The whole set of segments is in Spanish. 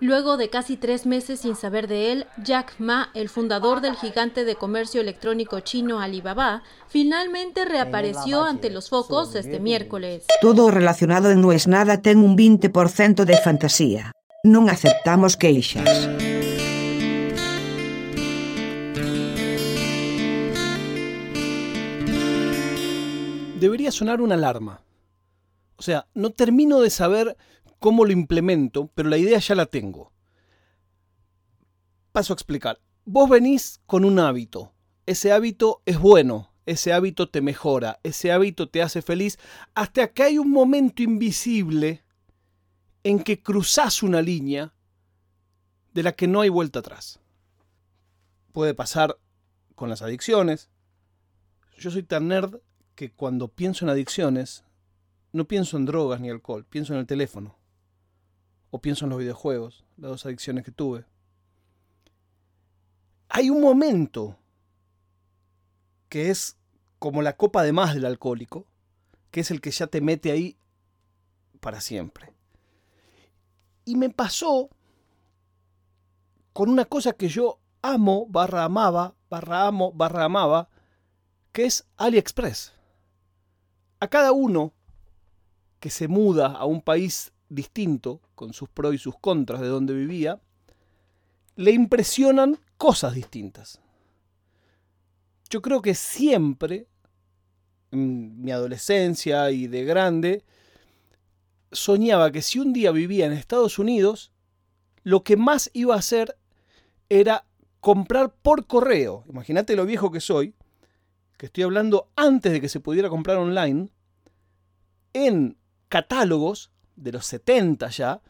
Luego de casi tres meses sin saber de él, Jack Ma, el fundador del gigante de comercio electrónico chino Alibaba, finalmente reapareció ante los focos este miércoles. Todo relacionado no es nada ten un 20% de fantasía. Non aceptamos queixas. Debería sonar una alarma. O sea, no termino de saber cómo lo implemento, pero la idea ya la tengo. Paso a explicar. Vos venís con un hábito. Ese hábito es bueno, ese hábito te mejora, ese hábito te hace feliz, hasta que hay un momento invisible en que cruzás una línea de la que no hay vuelta atrás. Puede pasar con las adicciones. Yo soy tan nerd que cuando pienso en adicciones, no pienso en drogas ni alcohol, pienso en el teléfono o pienso en los videojuegos, las dos adicciones que tuve. Hay un momento que es como la copa de más del alcohólico, que es el que ya te mete ahí para siempre. Y me pasó con una cosa que yo amo, barra amaba, barra amo, barra amaba, que es AliExpress. A cada uno que se muda a un país distinto, con sus pros y sus contras de donde vivía, le impresionan cosas distintas. Yo creo que siempre, en mi adolescencia y de grande, soñaba que si un día vivía en Estados Unidos, lo que más iba a hacer era comprar por correo. Imagínate lo viejo que soy, que estoy hablando antes de que se pudiera comprar online, en catálogos de los 70 ya,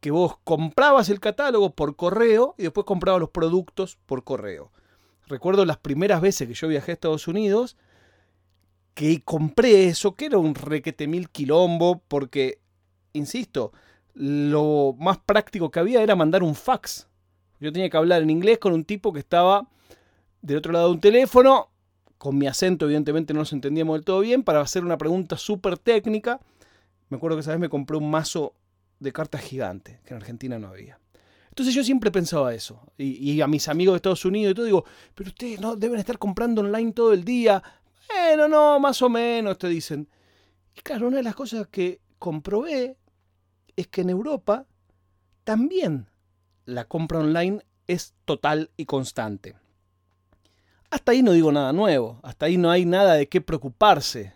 que vos comprabas el catálogo por correo y después comprabas los productos por correo. Recuerdo las primeras veces que yo viajé a Estados Unidos, que compré eso, que era un requete mil quilombo, porque, insisto, lo más práctico que había era mandar un fax. Yo tenía que hablar en inglés con un tipo que estaba del otro lado de un teléfono, con mi acento evidentemente no nos entendíamos del todo bien, para hacer una pregunta súper técnica me acuerdo que esa vez me compré un mazo de cartas gigante, que en Argentina no había. Entonces yo siempre pensaba eso. Y, a mis amigos de Estados Unidos y todo digo, pero ustedes no deben estar comprando online todo el día. Bueno, no, más o menos, te dicen. Y claro, una de las cosas que comprobé es que en Europa también la compra online es total y constante. Hasta ahí no digo nada nuevo, hasta ahí no hay nada de qué preocuparse.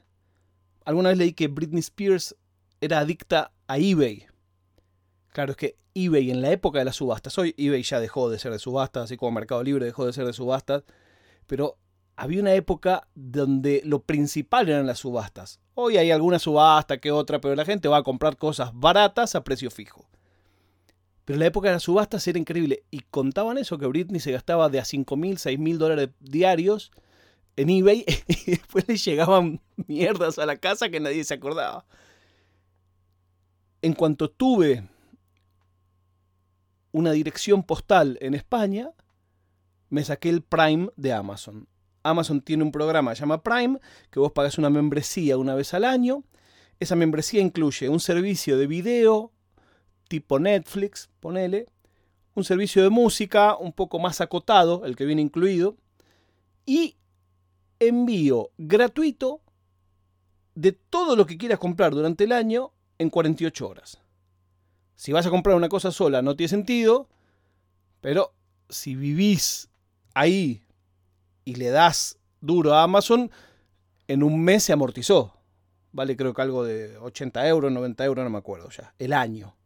Alguna vez leí que Britney Spears era adicta a eBay. Claro, es que eBay en la época de las subastas, hoy eBay ya dejó de ser de subastas, así como Mercado Libre dejó de ser de subastas, pero había una época donde lo principal eran las subastas. Hoy hay alguna subasta que otra, pero la gente va a comprar cosas baratas a precio fijo. Pero la época de las subastas era increíble. Y contaban eso, que Britney se gastaba de a 5 mil, 6 mil dólares diarios en eBay y después le llegaban mierdas a la casa que nadie se acordaba en cuanto tuve una dirección postal en España, me saqué el Prime de Amazon. Amazon tiene un programa llamado llama Prime, que vos pagas una membresía una vez al año. Esa membresía incluye un servicio de video, tipo Netflix, ponele, un servicio de música un poco más acotado, el que viene incluido, y envío gratuito de todo lo que quieras comprar durante el año en 48 horas. Si vas a comprar una cosa sola no tiene sentido, pero si vivís ahí y le das duro a Amazon, en un mes se amortizó. Vale creo que algo de 80 euros, 90 euros, no me acuerdo ya, el año.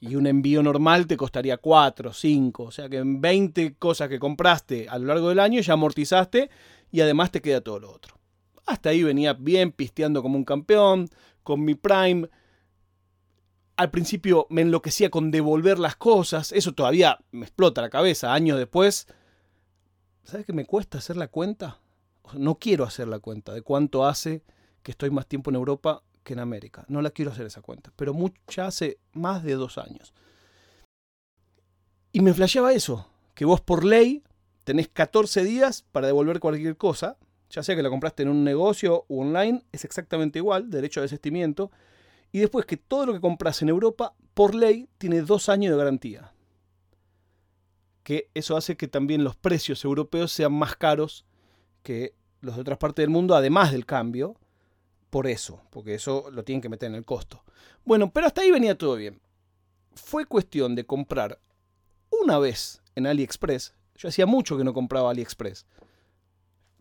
Y un envío normal te costaría 4, 5. O sea que en 20 cosas que compraste a lo largo del año ya amortizaste y además te queda todo lo otro. Hasta ahí venía bien pisteando como un campeón, con mi Prime, al principio me enloquecía con devolver las cosas, eso todavía me explota la cabeza, años después. ¿Sabes qué me cuesta hacer la cuenta? No quiero hacer la cuenta de cuánto hace que estoy más tiempo en Europa que en América. No la quiero hacer esa cuenta, pero mucha hace más de dos años. Y me flasheaba eso, que vos por ley tenés 14 días para devolver cualquier cosa, ya sea que la compraste en un negocio o online, es exactamente igual, derecho a desistimiento, y después que todo lo que compras en Europa, por ley, tiene dos años de garantía. que eso hace que también los precios europeos sean más caros que los de otras partes del mundo, además del cambio, por eso, porque eso lo tienen que meter en el costo. Bueno, pero hasta ahí venía todo bien. Fue cuestión de comprar una vez en AliExpress. Yo hacía mucho que no compraba AliExpress.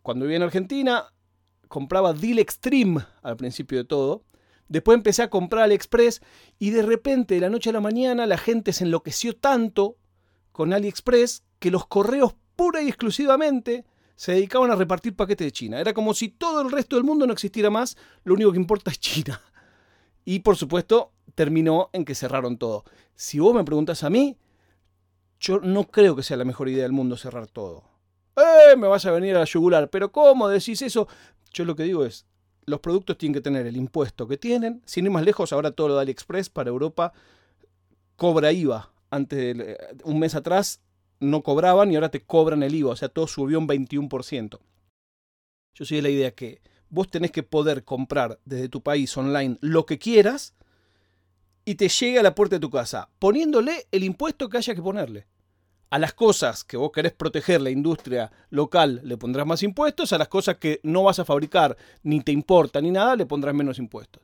Cuando vivía en Argentina, compraba Deal Extreme al principio de todo. Después empecé a comprar AliExpress y de repente, de la noche a la mañana, la gente se enloqueció tanto con AliExpress que los correos pura y exclusivamente se dedicaban a repartir paquetes de China. Era como si todo el resto del mundo no existiera más, lo único que importa es China. Y por supuesto, terminó en que cerraron todo. Si vos me preguntas a mí, yo no creo que sea la mejor idea del mundo cerrar todo. ¡Eh! Me vas a venir a la yugular. Pero ¿cómo decís eso? Yo lo que digo es, los productos tienen que tener el impuesto que tienen. Sin ir más lejos, ahora todo lo de AliExpress para Europa cobra IVA. Antes eh, un mes atrás no cobraban y ahora te cobran el IVA, o sea, todo subió un 21%. Yo soy de la idea que vos tenés que poder comprar desde tu país online lo que quieras y te llegue a la puerta de tu casa, poniéndole el impuesto que haya que ponerle. A las cosas que vos querés proteger la industria local le pondrás más impuestos, a las cosas que no vas a fabricar ni te importa ni nada le pondrás menos impuestos.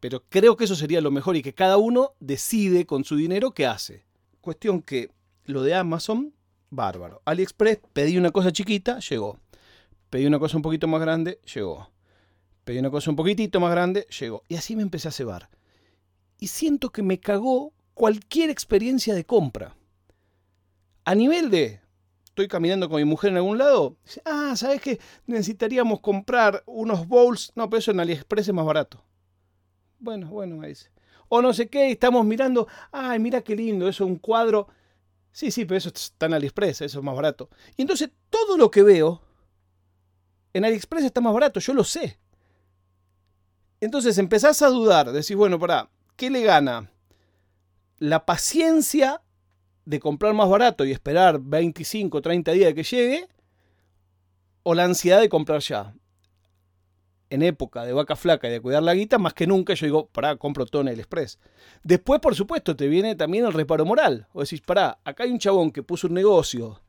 Pero creo que eso sería lo mejor y que cada uno decide con su dinero qué hace. Cuestión que lo de Amazon, bárbaro. AliExpress, pedí una cosa chiquita, llegó. Pedí una cosa un poquito más grande, llegó. Pedí una cosa un poquitito más grande, llegó. Y así me empecé a cebar. Y siento que me cagó cualquier experiencia de compra. A nivel de, estoy caminando con mi mujer en algún lado, ah, ¿sabes qué? Necesitaríamos comprar unos bowls. No, pero eso en AliExpress es más barato. Bueno, bueno, me dice. O no sé qué, estamos mirando, ay, mira qué lindo, eso es un cuadro Sí, sí, pero eso está en AliExpress, eso es más barato. Y entonces todo lo que veo en AliExpress está más barato, yo lo sé. Entonces empezás a dudar, decís, bueno, para, ¿qué le gana? La paciencia de comprar más barato y esperar 25, 30 días de que llegue, o la ansiedad de comprar ya en época de vaca flaca y de cuidar la guita, más que nunca yo digo, pará, compro todo el Express. Después, por supuesto, te viene también el reparo moral. O decís, pará, acá hay un chabón que puso un negocio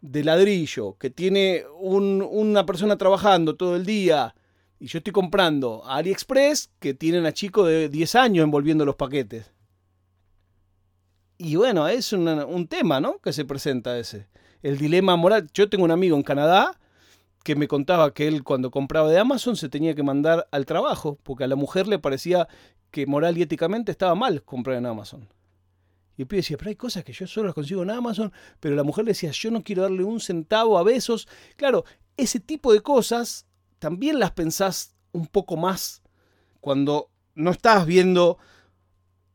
de ladrillo, que tiene una persona trabajando todo el día, y yo estoy comprando a AliExpress, que tienen a chicos de 10 años envolviendo los paquetes. Y bueno, es un tema, ¿no? Que se presenta ese. El dilema moral. Yo tengo un amigo en Canadá que me contaba que él cuando compraba de Amazon se tenía que mandar al trabajo, porque a la mujer le parecía que moral y éticamente estaba mal comprar en Amazon. Y el pibe decía, pero hay cosas que yo solo las consigo en Amazon, pero la mujer le decía, yo no quiero darle un centavo a besos. Claro, ese tipo de cosas también las pensás un poco más cuando no estás viendo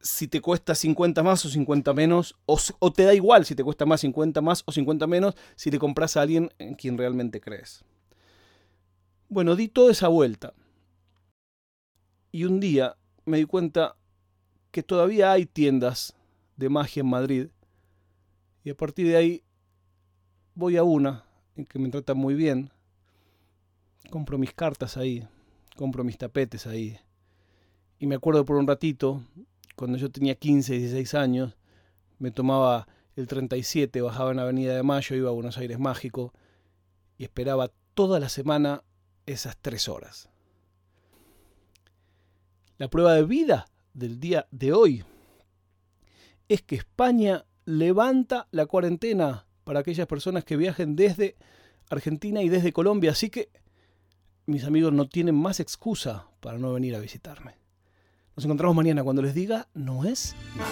si te cuesta 50 más o 50 menos, o, o, te da igual si te cuesta más 50 más o 50 menos si te compras a alguien en quien realmente crees. Bueno, di toda esa vuelta. Y un día me di cuenta que todavía hay tiendas de magia en Madrid. Y a partir de ahí voy a una en que me tratan muy bien. Compro mis cartas ahí, compro mis tapetes ahí. Y me acuerdo por un ratito, cuando yo tenía 15, 16 años, me tomaba el 37, bajaba en Avenida de Mayo, iba a Buenos Aires Mágico y esperaba toda la semana esas tres horas. La prueba de vida del día de hoy es que España levanta la cuarentena para aquellas personas que viajen desde Argentina y desde Colombia. Así que mis amigos no tienen más excusa para no venir a visitarme. Nos encontramos mañana cuando les diga, no es nada.